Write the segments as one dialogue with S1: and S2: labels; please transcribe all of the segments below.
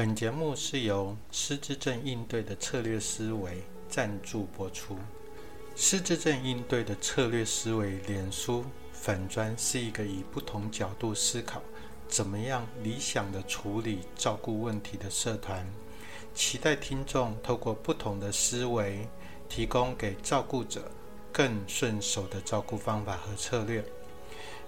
S1: 本节目是由失智症应对的策略思维赞助播出。失智症应对的策略思维，脸书粉砖是一个以不同角度思考，怎么样理想的处理照顾问题的社团。期待听众透过不同的思维，提供给照顾者更顺手的照顾方法和策略。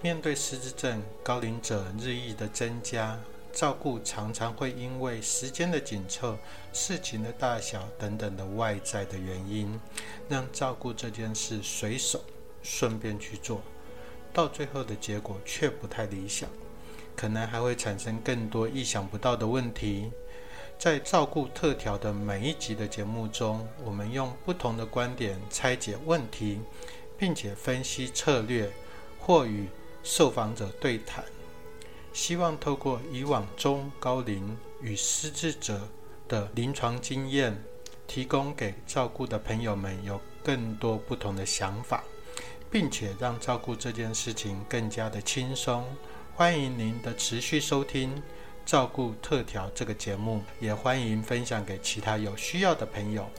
S1: 面对失智症高龄者日益的增加。照顾常常会因为时间的紧凑、事情的大小等等的外在的原因，让照顾这件事随手顺便去做，到最后的结果却不太理想，可能还会产生更多意想不到的问题。在照顾特调的每一集的节目中，我们用不同的观点拆解问题，并且分析策略，或与受访者对谈。希望透过以往中高龄与失智者的临床经验，提供给照顾的朋友们有更多不同的想法，并且让照顾这件事情更加的轻松。欢迎您的持续收听《照顾特调》这个节目，也欢迎分享给其他有需要的朋友。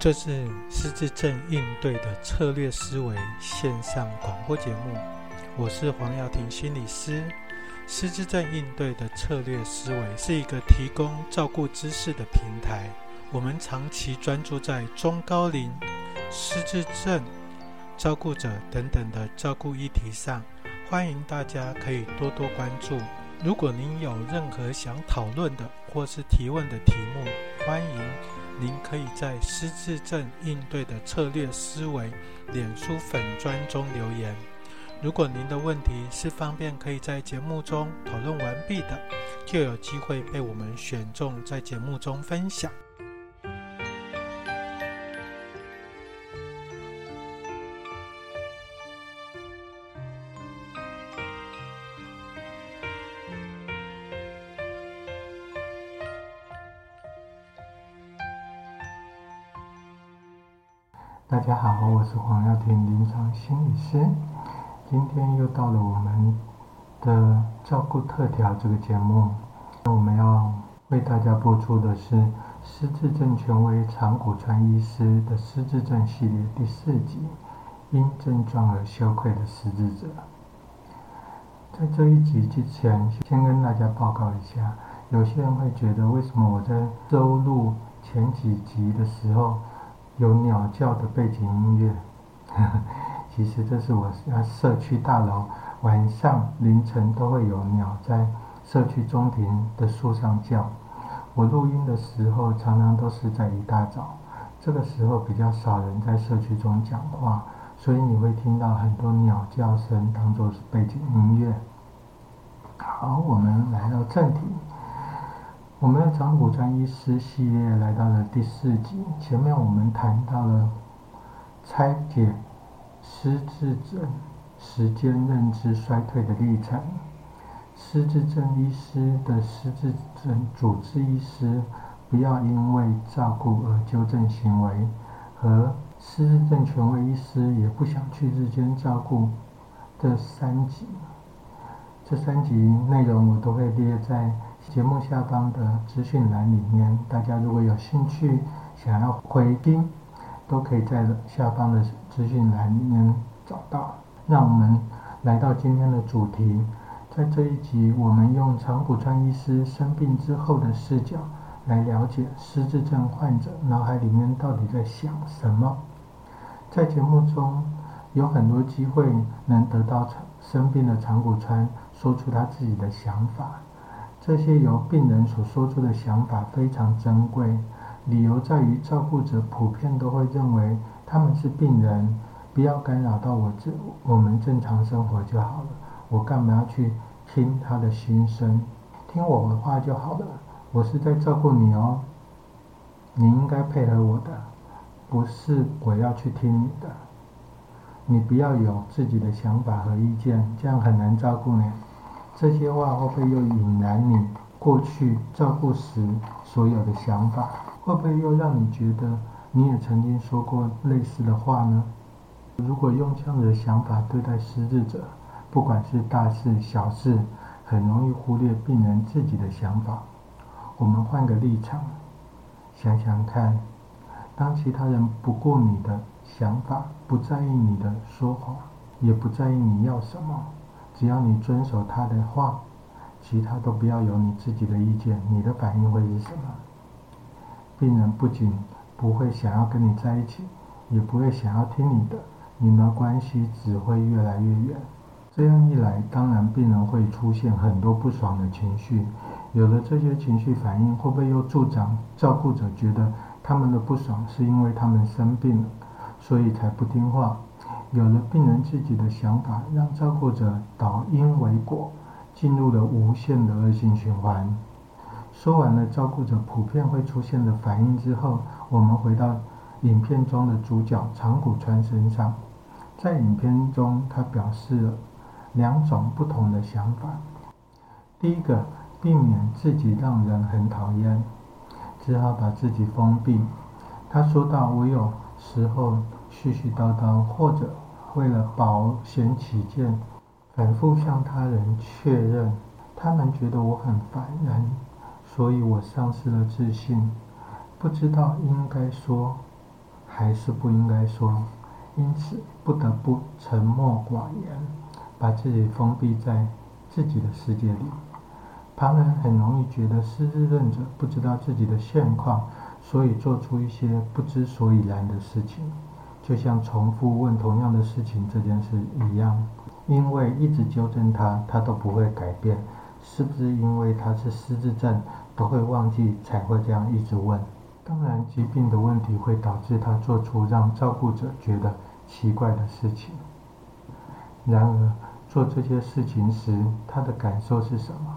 S1: 这是失智症应对的策略思维线上广播节目，我是黄耀庭心理师。失智症应对的策略思维是一个提供照顾知识的平台，我们长期专注在中高龄失智症照顾者等等的照顾议题上，欢迎大家可以多多关注。如果您有任何想讨论的或是提问的题目，欢迎。您可以在失智症应对的策略思维脸书粉砖中留言。如果您的问题是方便可以在节目中讨论完毕的，就有机会被我们选中在节目中分享。大家好，我是黄耀庭临床心理师。今天又到了我们的照顾特调这个节目，那我们要为大家播出的是失智症权威长谷川医师的失智症系列第四集：因症状而羞愧的失智者。在这一集之前，先跟大家报告一下，有些人会觉得，为什么我在收录前几集的时候？有鸟叫的背景音乐，其实这是我社区大楼晚上凌晨都会有鸟在社区中庭的树上叫。我录音的时候常常都是在一大早，这个时候比较少人在社区中讲话，所以你会听到很多鸟叫声当做是背景音乐。好，我们来到正题。我们的长谷川医师系列来到了第四集。前面我们谈到了拆解失智症时间认知衰退的历程，失智症医师的失智症主治医师不要因为照顾而纠正行为，和失智症权威医师也不想去日间照顾这三集。这三集内容我都会列在。节目下方的资讯栏里面，大家如果有兴趣想要回听，都可以在下方的资讯栏里面找到。让我们来到今天的主题，在这一集，我们用长谷川医师生病之后的视角来了解失智症患者脑海里面到底在想什么。在节目中有很多机会能得到生病的长谷川说出他自己的想法。这些由病人所说出的想法非常珍贵，理由在于照顾者普遍都会认为他们是病人，不要干扰到我这我们正常生活就好了。我干嘛要去听他的心声？听我的话就好了。我是在照顾你哦，你应该配合我的，不是我要去听你的。你不要有自己的想法和意见，这样很难照顾你。这些话会不会又引燃你过去照顾时所有的想法？会不会又让你觉得你也曾经说过类似的话呢？如果用这样的想法对待失智者，不管是大事小事，很容易忽略病人自己的想法。我们换个立场，想想看，当其他人不顾你的想法，不在意你的说话，也不在意你要什么，只要你遵守他的话，其他都不要有你自己的意见，你的反应会是什么？病人不仅不会想要跟你在一起，也不会想要听你的，你们关系只会越来越远。这样一来，当然病人会出现很多不爽的情绪。有了这些情绪反应，会不会又助长照顾者觉得他们的不爽是因为他们生病了，所以才不听话？有了病人自己的想法，让照顾者导因为果，进入了无限的恶性循环。说完了照顾者普遍会出现的反应之后，我们回到影片中的主角长谷川身上。在影片中，他表示了两种不同的想法。第一个，避免自己让人很讨厌，只好把自己封闭。他说道：“我有时候絮絮叨叨，或者为了保险起见，反复向他人确认，他们觉得我很烦人。”所以我丧失了自信，不知道应该说还是不应该说，因此不得不沉默寡言，把自己封闭在自己的世界里。旁人很容易觉得失智症者不知道自己的现况，所以做出一些不知所以然的事情，就像重复问同样的事情这件事一样，因为一直纠正他，他都不会改变。是不是因为他是失智症？都会忘记，才会这样一直问。当然，疾病的问题会导致他做出让照顾者觉得奇怪的事情。然而，做这些事情时，他的感受是什么？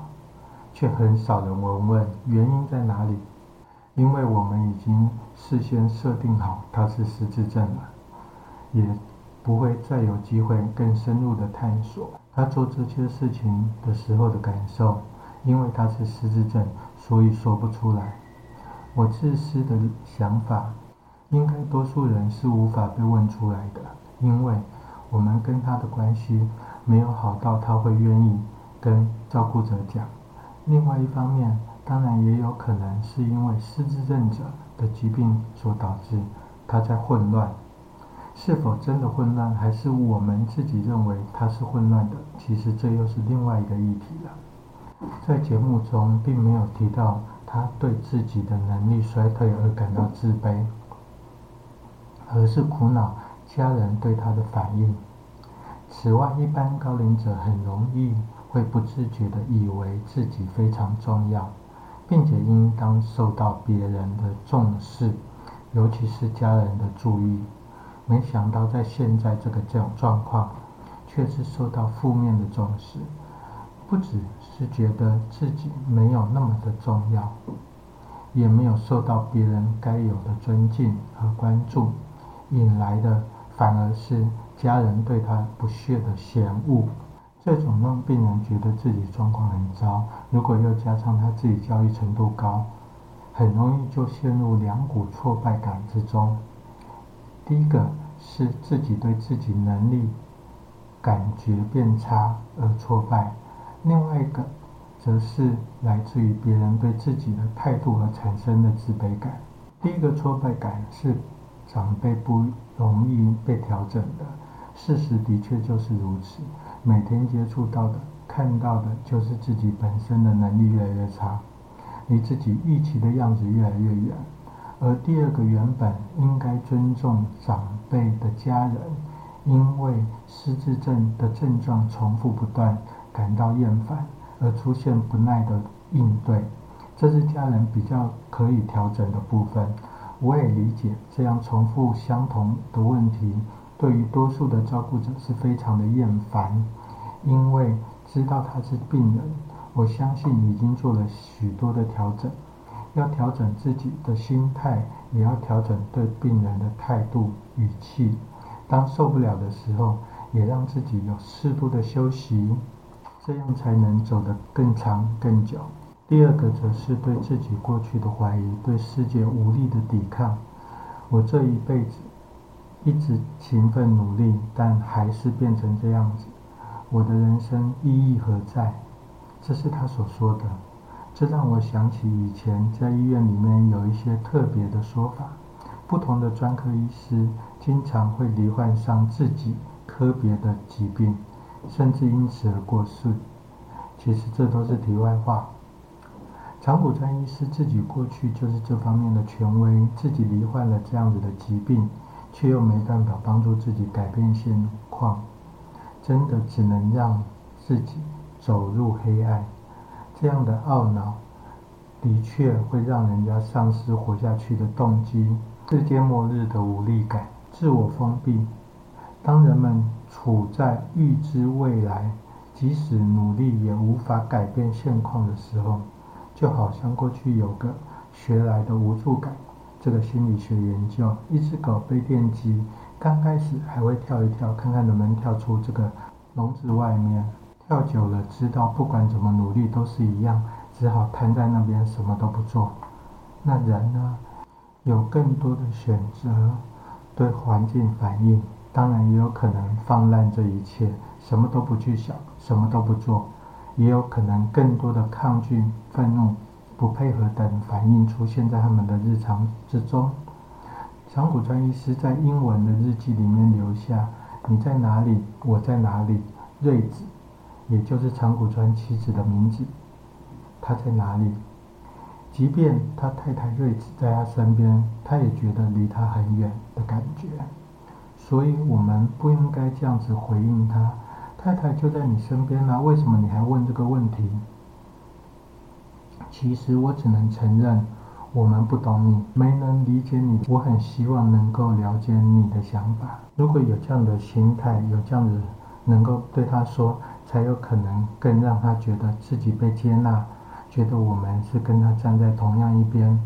S1: 却很少人问问原因在哪里。因为我们已经事先设定好他是失智症了，也不会再有机会更深入的探索他做这些事情的时候的感受。因为他是失智症。所以说不出来。我自私的想法，应该多数人是无法被问出来的，因为我们跟他的关系没有好到他会愿意跟照顾者讲。另外一方面，当然也有可能是因为失智症者的疾病所导致他在混乱。是否真的混乱，还是我们自己认为它是混乱的？其实这又是另外一个议题了。在节目中，并没有提到他对自己的能力衰退而感到自卑，而是苦恼家人对他的反应。此外，一般高龄者很容易会不自觉地以为自己非常重要，并且应当受到别人的重视，尤其是家人的注意。没想到，在现在这个状状况，却是受到负面的重视。不只是觉得自己没有那么的重要，也没有受到别人该有的尊敬和关注，引来的反而是家人对他不屑的嫌恶。这种让病人觉得自己状况很糟，如果又加上他自己教育程度高，很容易就陷入两股挫败感之中。第一个是自己对自己能力感觉变差而挫败。另外一个，则是来自于别人对自己的态度而产生的自卑感。第一个挫败感是长辈不容易被调整的，事实的确就是如此。每天接触到的、看到的，就是自己本身的能力越来越差，离自己预期的样子越来越远。而第二个原本应该尊重长辈的家人，因为失智症的症状重复不断。感到厌烦而出现不耐的应对，这是家人比较可以调整的部分。我也理解这样重复相同的问题，对于多数的照顾者是非常的厌烦，因为知道他是病人。我相信已经做了许多的调整，要调整自己的心态，也要调整对病人的态度语气。当受不了的时候，也让自己有适度的休息。这样才能走得更长更久。第二个则是对自己过去的怀疑，对世界无力的抵抗。我这一辈子一直勤奋努力，但还是变成这样子。我的人生意义何在？这是他所说的。这让我想起以前在医院里面有一些特别的说法。不同的专科医师经常会罹患上自己科别的疾病，甚至因此而过世。其实这都是题外话。长谷川医师自己过去就是这方面的权威，自己罹患了这样子的疾病，却又没办法帮助自己改变现况，真的只能让自己走入黑暗。这样的懊恼，的确会让人家丧失活下去的动机。世界末日的无力感，自我封闭。当人们处在预知未来，即使努力也无法改变现况的时候，就好像过去有个学来的无助感。这个心理学研究，一只狗被电击，刚开始还会跳一跳，看看能不能跳出这个笼子外面。跳久了，知道不管怎么努力都是一样，只好瘫在那边什么都不做。那人呢？有更多的选择，对环境反应，当然也有可能放烂这一切，什么都不去想，什么都不做，也有可能更多的抗拒、愤怒、不配合等反应出现在他们的日常之中。长谷川医师在英文的日记里面留下：“你在哪里？我在哪里？”瑞子，也就是长谷川妻子的名字，他在哪里？即便他太太瑞子在他身边，他也觉得离他很远的感觉。所以，我们不应该这样子回应他。太太就在你身边啊，为什么你还问这个问题？其实，我只能承认，我们不懂你，没能理解你。我很希望能够了解你的想法。如果有这样的心态，有这样子能够对他说，才有可能更让他觉得自己被接纳。觉得我们是跟他站在同样一边，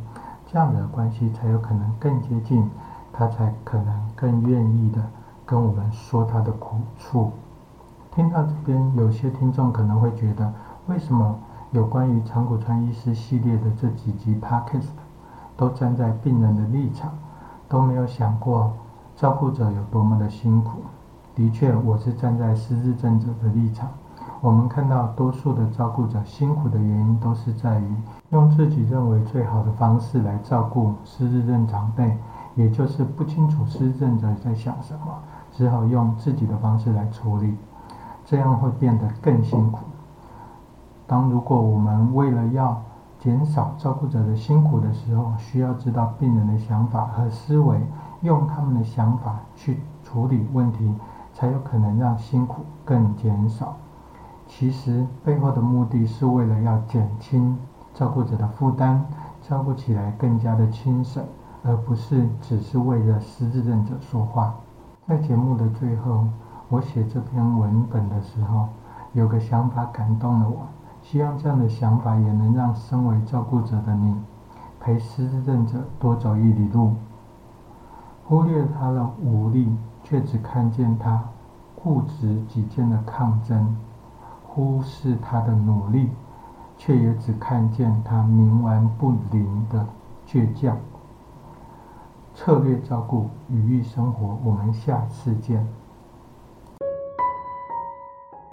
S1: 这样的关系才有可能更接近，他才可能更愿意的跟我们说他的苦处。听到这边，有些听众可能会觉得，为什么有关于长谷川医师系列的这几集 podcast 都站在病人的立场，都没有想过照顾者有多么的辛苦？的确，我是站在失智症者的立场。我们看到，多数的照顾者辛苦的原因，都是在于用自己认为最好的方式来照顾失智症长辈，也就是不清楚失智症者在想什么，只好用自己的方式来处理，这样会变得更辛苦。当如果我们为了要减少照顾者的辛苦的时候，需要知道病人的想法和思维，用他们的想法去处理问题，才有可能让辛苦更减少。其实背后的目的是为了要减轻照顾者的负担，照顾起来更加的轻省，而不是只是为了失智症者说话。在节目的最后，我写这篇文本的时候，有个想法感动了我，希望这样的想法也能让身为照顾者的你，陪失智症者多走一里路。忽略他的无力，却只看见他固执己见的抗争。忽视他的努力，却也只看见他冥顽不灵的倔强。策略照顾，愉悦生活。我们下次见。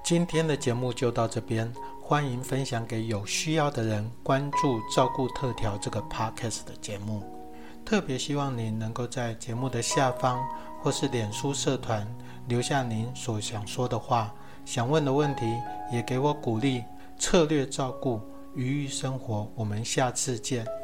S2: 今天的节目就到这边，欢迎分享给有需要的人。关注照顾特调这个 podcast 的节目，特别希望您能够在节目的下方或是脸书社团留下您所想说的话。想问的问题，也给我鼓励。策略照顾，愉悦生活。我们下次见。